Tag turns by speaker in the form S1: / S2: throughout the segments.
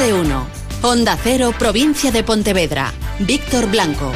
S1: de uno. Onda Cero, provincia de Pontevedra. Víctor Blanco.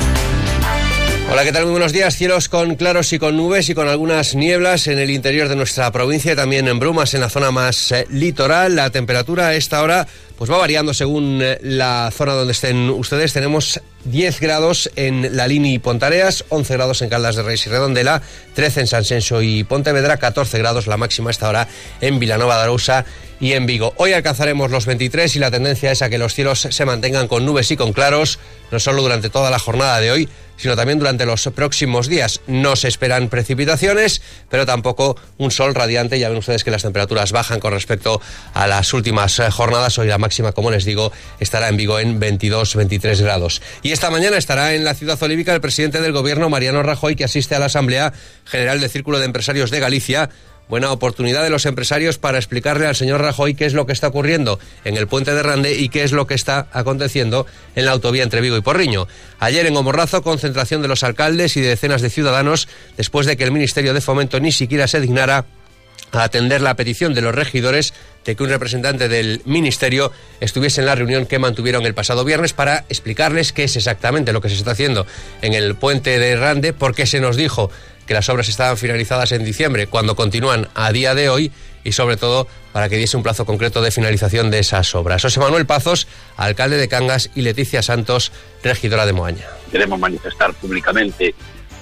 S2: Hola, ¿qué tal? Muy buenos días. Cielos con claros y con nubes y con algunas nieblas en el interior de nuestra provincia y también en brumas en la zona más eh, litoral. La temperatura esta hora pues va variando según eh, la zona donde estén ustedes. Tenemos 10 grados en La Lini y Pontareas, 11 grados en Caldas de Reis y Redondela, 13 en San Senso y Pontevedra, 14 grados la máxima esta hora en Vilanova de Arousa y en Vigo. Hoy alcanzaremos los 23 y la tendencia es a que los cielos se mantengan con nubes y con claros, no solo durante toda la jornada de hoy, sino también durante los próximos días. No se esperan precipitaciones, pero tampoco un sol radiante. Ya ven ustedes que las temperaturas bajan con respecto a las últimas eh, jornadas. Hoy la máxima, como les digo, estará en Vigo en 22-23 grados. Y esta mañana estará en la ciudad olívica el presidente del gobierno, Mariano Rajoy, que asiste a la Asamblea General del Círculo de Empresarios de Galicia buena oportunidad de los empresarios para explicarle al señor Rajoy qué es lo que está ocurriendo en el puente de Rande y qué es lo que está aconteciendo en la autovía entre Vigo y Porriño. Ayer en Omorrazo, concentración de los alcaldes y de decenas de ciudadanos después de que el Ministerio de Fomento ni siquiera se dignara a atender la petición de los regidores de que un representante del Ministerio estuviese en la reunión que mantuvieron el pasado viernes para explicarles qué es exactamente lo que se está haciendo en el puente de Rande, porque se nos dijo que las obras estaban finalizadas en diciembre, cuando continúan a día de hoy y sobre todo para que diese un plazo concreto de finalización de esas obras. José Manuel Pazos, alcalde de Cangas, y Leticia Santos, regidora de Moaña.
S3: Queremos manifestar públicamente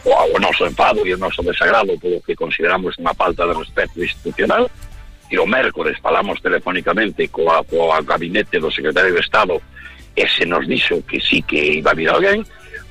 S3: o, noso enfado e o noso desagrado polo que consideramos unha falta de respeto institucional e o mércores falamos telefónicamente coa, coa gabinete do secretario de Estado e se nos dixo que sí que iba a vir alguén,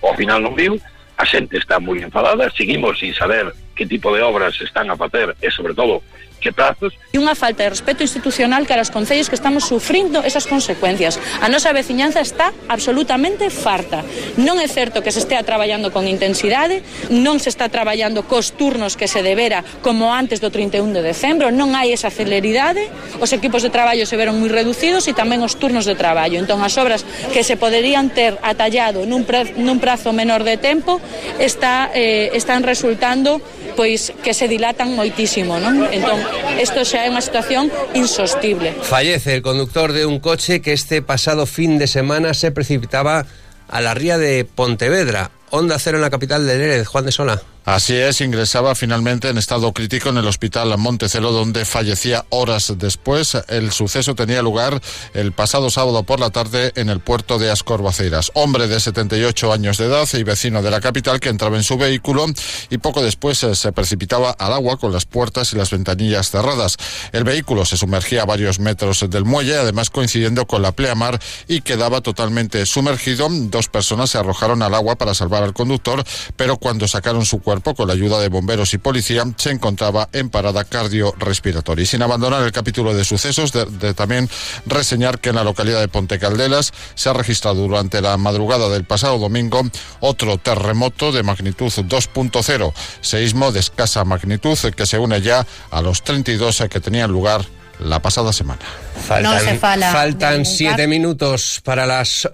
S3: ao final non viu, a xente está moi enfadada, seguimos sin saber que tipo de obras están a facer e, sobre todo, que prazos.
S4: E unha falta de respeto institucional cara aos concellos que estamos sufrindo esas consecuencias. A nosa veciñanza está absolutamente farta. Non é certo que se estea traballando con intensidade, non se está traballando cos turnos que se debera como antes do 31 de decembro, non hai esa celeridade, os equipos de traballo se veron moi reducidos e tamén os turnos de traballo. Entón, as obras que se poderían ter atallado nun prazo, nun prazo menor de tempo está, eh, están resultando pois que se dilatan moitísimo, non? Entón, isto xa é unha situación insostible.
S2: Fallece el conductor de un coche que este pasado fin de semana se precipitaba a la ría de Pontevedra. Onda cero en la capital de Lérez, Juan de Sola.
S5: Así es, ingresaba finalmente en estado crítico en el hospital Montecelo, donde fallecía horas después. El suceso tenía lugar el pasado sábado por la tarde en el puerto de Ascorbaceiras. Hombre de 78 años de edad y vecino de la capital que entraba en su vehículo y poco después eh, se precipitaba al agua con las puertas y las ventanillas cerradas. El vehículo se sumergía a varios metros del muelle, además coincidiendo con la pleamar y quedaba totalmente sumergido. Dos personas se arrojaron al agua para salvar al conductor, pero cuando sacaron su cuerpo cuerpo, con la ayuda de bomberos y policía, se encontraba en parada cardiorrespiratoria. Y sin abandonar el capítulo de sucesos, de, de también reseñar que en la localidad de Ponte Caldelas se ha registrado durante la madrugada del pasado domingo otro terremoto de magnitud 2.0, seísmo de escasa magnitud que se une ya a los 32 que tenían lugar la pasada semana.
S2: Faltan, no se fala faltan siete minutos para las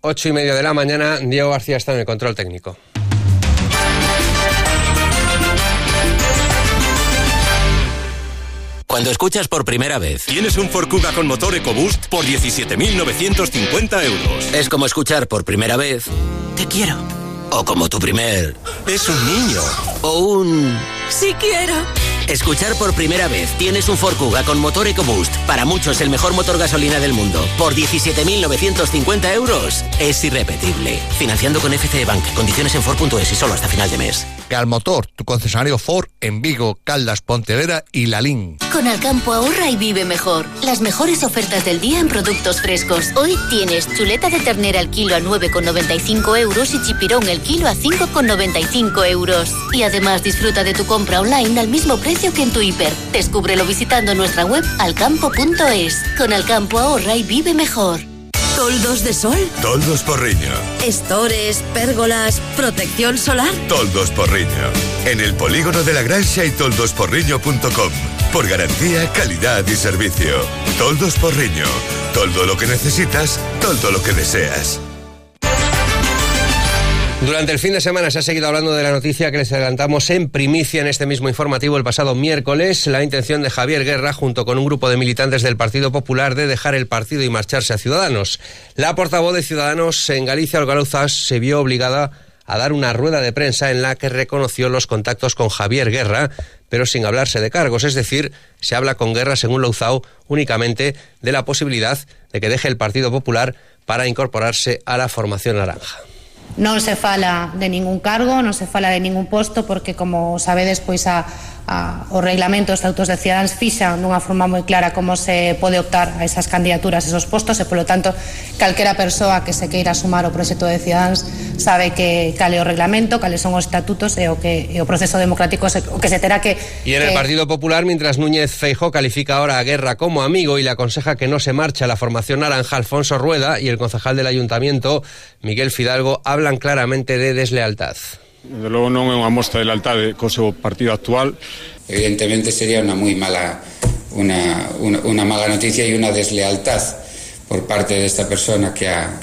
S2: ocho y media de la mañana. Diego García está en el control técnico.
S6: Cuando escuchas por primera vez. Tienes un Ford Kuga con motor EcoBoost por 17.950 euros. Es como escuchar por primera vez. Te quiero. O como tu primer. Es un niño. O un.
S7: Sí quiero.
S6: Escuchar por primera vez. Tienes un Ford Kuga con motor EcoBoost. Para muchos el mejor motor gasolina del mundo. Por 17.950 euros. Es irrepetible. Financiando con FCE Bank. Condiciones en Ford.es y solo hasta final de mes.
S8: Calmotor, tu concesionario Ford en Vigo, Caldas, Pontevedra y Lalín.
S9: Con Alcampo ahorra y vive mejor. Las mejores ofertas del día en productos frescos. Hoy tienes chuleta de ternera al kilo a 9,95 euros y chipirón el kilo a 5,95 euros. Y además disfruta de tu compra online al mismo precio que en tu hiper. Descúbrelo visitando nuestra web alcampo.es. Con Alcampo ahorra y vive mejor.
S7: ¿Toldos de sol?
S10: Toldos Porriño.
S7: ¿Estores, pérgolas, protección solar?
S10: Toldos Porriño. En el polígono de la Grancha y toldosporriño.com. Por garantía, calidad y servicio. Toldos Porriño. Todo lo que necesitas, todo lo que deseas.
S2: Durante el fin de semana se ha seguido hablando de la noticia que les adelantamos en primicia en este mismo informativo el pasado miércoles, la intención de Javier Guerra junto con un grupo de militantes del Partido Popular de dejar el partido y marcharse a Ciudadanos. La portavoz de Ciudadanos en Galicia, Olga se vio obligada a dar una rueda de prensa en la que reconoció los contactos con Javier Guerra, pero sin hablarse de cargos, es decir, se habla con Guerra, según Louzao, únicamente de la posibilidad de que deje el Partido Popular para incorporarse a la formación naranja.
S11: Non se fala de ningún cargo, non se fala de ningún posto porque como sabedes pois a a, o reglamento dos estatutos de Ciudadanos fixan dunha forma moi clara como se pode optar a esas candidaturas, esos postos e polo tanto calquera persoa que se queira sumar ao proxecto de Ciudadanos sabe que cale o reglamento, cales son os estatutos e o que e o proceso democrático se, o que se terá que
S2: Y en
S11: que...
S2: el Partido Popular, mientras Núñez Feijó califica ahora a Guerra como amigo y le aconseja que no se marche a la formación naranja Alfonso Rueda y el concejal del Ayuntamiento Miguel Fidalgo hablan claramente de deslealtad.
S12: Desde logo non é unha mostra de lealtade co seu partido actual.
S13: Evidentemente sería unha moi mala una, una, una mala noticia e unha deslealtad por parte de esta persona que ha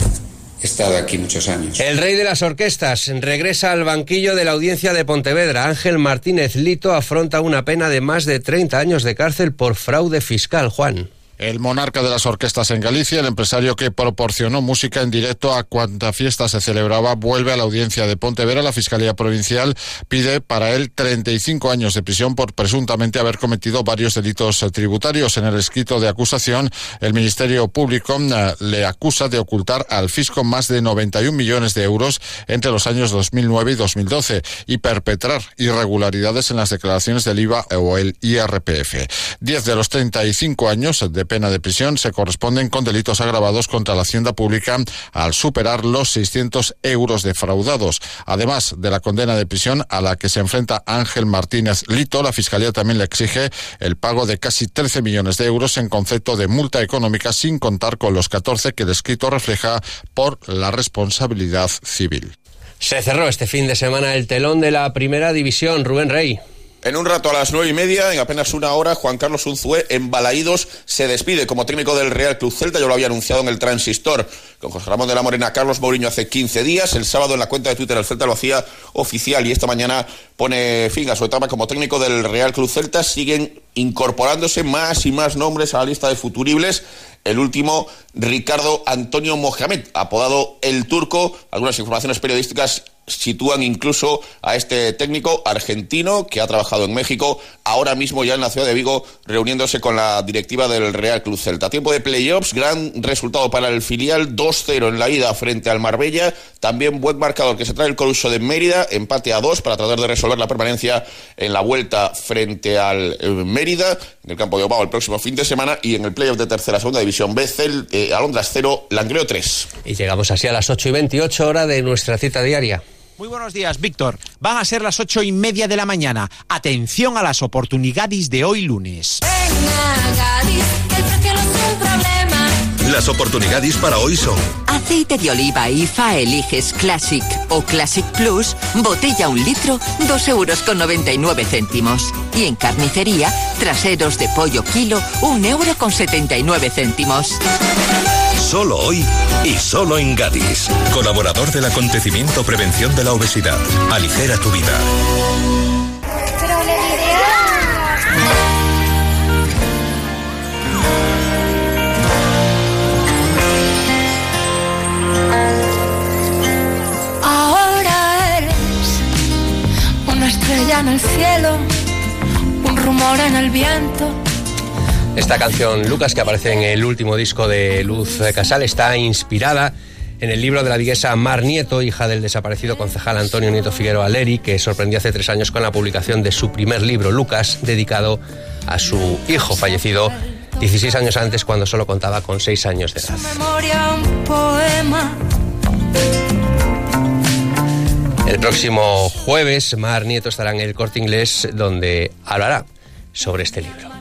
S13: estado aquí muchos años.
S2: El rey de las orquestas regresa al banquillo de la audiencia de Pontevedra. Ángel Martínez Lito afronta una pena de más de 30 años de cárcel por fraude fiscal. Juan.
S5: El monarca de las orquestas en Galicia, el empresario que proporcionó música en directo a cuanta fiesta se celebraba, vuelve a la audiencia de Pontevedra. La Fiscalía Provincial pide para él 35 años de prisión por presuntamente haber cometido varios delitos tributarios. En el escrito de acusación, el Ministerio Público eh, le acusa de ocultar al fisco más de 91 millones de euros entre los años 2009 y 2012 y perpetrar irregularidades en las declaraciones del IVA o el IRPF. Diez de los 35 años de pena de prisión se corresponden con delitos agravados contra la hacienda pública al superar los 600 euros defraudados. Además de la condena de prisión a la que se enfrenta Ángel Martínez Lito, la Fiscalía también le exige el pago de casi 13 millones de euros en concepto de multa económica sin contar con los 14 que el escrito refleja por la responsabilidad civil.
S2: Se cerró este fin de semana el telón de la primera división. Rubén Rey.
S14: En un rato a las nueve y media, en apenas una hora, Juan Carlos Unzué en Balaídos se despide como técnico del Real Club Celta. Yo lo había anunciado en el Transistor con José Ramón de la Morena, Carlos Mourinho hace 15 días. El sábado en la cuenta de Twitter el Celta lo hacía oficial y esta mañana pone fin a su etapa como técnico del Real Club Celta. Siguen incorporándose más y más nombres a la lista de futuribles. El último, Ricardo Antonio Mohamed, apodado El Turco. Algunas informaciones periodísticas sitúan incluso a este técnico argentino que ha trabajado en México, ahora mismo ya en la ciudad de Vigo, reuniéndose con la directiva del Real Club Celta. Tiempo de playoffs, gran resultado para el filial, 2-0 en la ida frente al Marbella, también buen marcador que se trae el Coruso de Mérida, empate a 2 para tratar de resolver la permanencia en la vuelta frente al eh, Mérida, en el campo de Obao el próximo fin de semana y en el playoff de tercera segunda división B, Cel, eh, Alondras 0, Langreo 3.
S2: Y llegamos así a las 8 y 28 hora de nuestra cita diaria.
S15: Muy buenos días, Víctor. Van a ser las ocho y media de la mañana. Atención a las oportunidades de hoy lunes.
S10: Las oportunidades para hoy son
S16: Aceite de oliva IFA Eliges Classic o Classic Plus, botella un litro, dos euros con 99 céntimos. Y en carnicería, traseros de pollo kilo, un euro con 79 céntimos.
S10: Solo hoy y solo en Gadis. Colaborador del acontecimiento Prevención de la Obesidad. Aligera tu vida.
S17: Ahora eres una estrella en el cielo, un rumor en el viento.
S2: Esta canción, Lucas, que aparece en el último disco de Luz Casal, está inspirada en el libro de la viguesa Mar Nieto, hija del desaparecido concejal Antonio Nieto Figueroa Leri, que sorprendió hace tres años con la publicación de su primer libro, Lucas, dedicado a su hijo fallecido 16 años antes, cuando solo contaba con 6 años de edad. El próximo jueves, Mar Nieto estará en el corte inglés, donde hablará sobre este libro.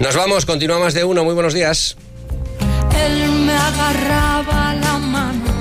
S2: Nos vamos, continúa más de uno. Muy buenos días.
S17: Él me agarraba la mano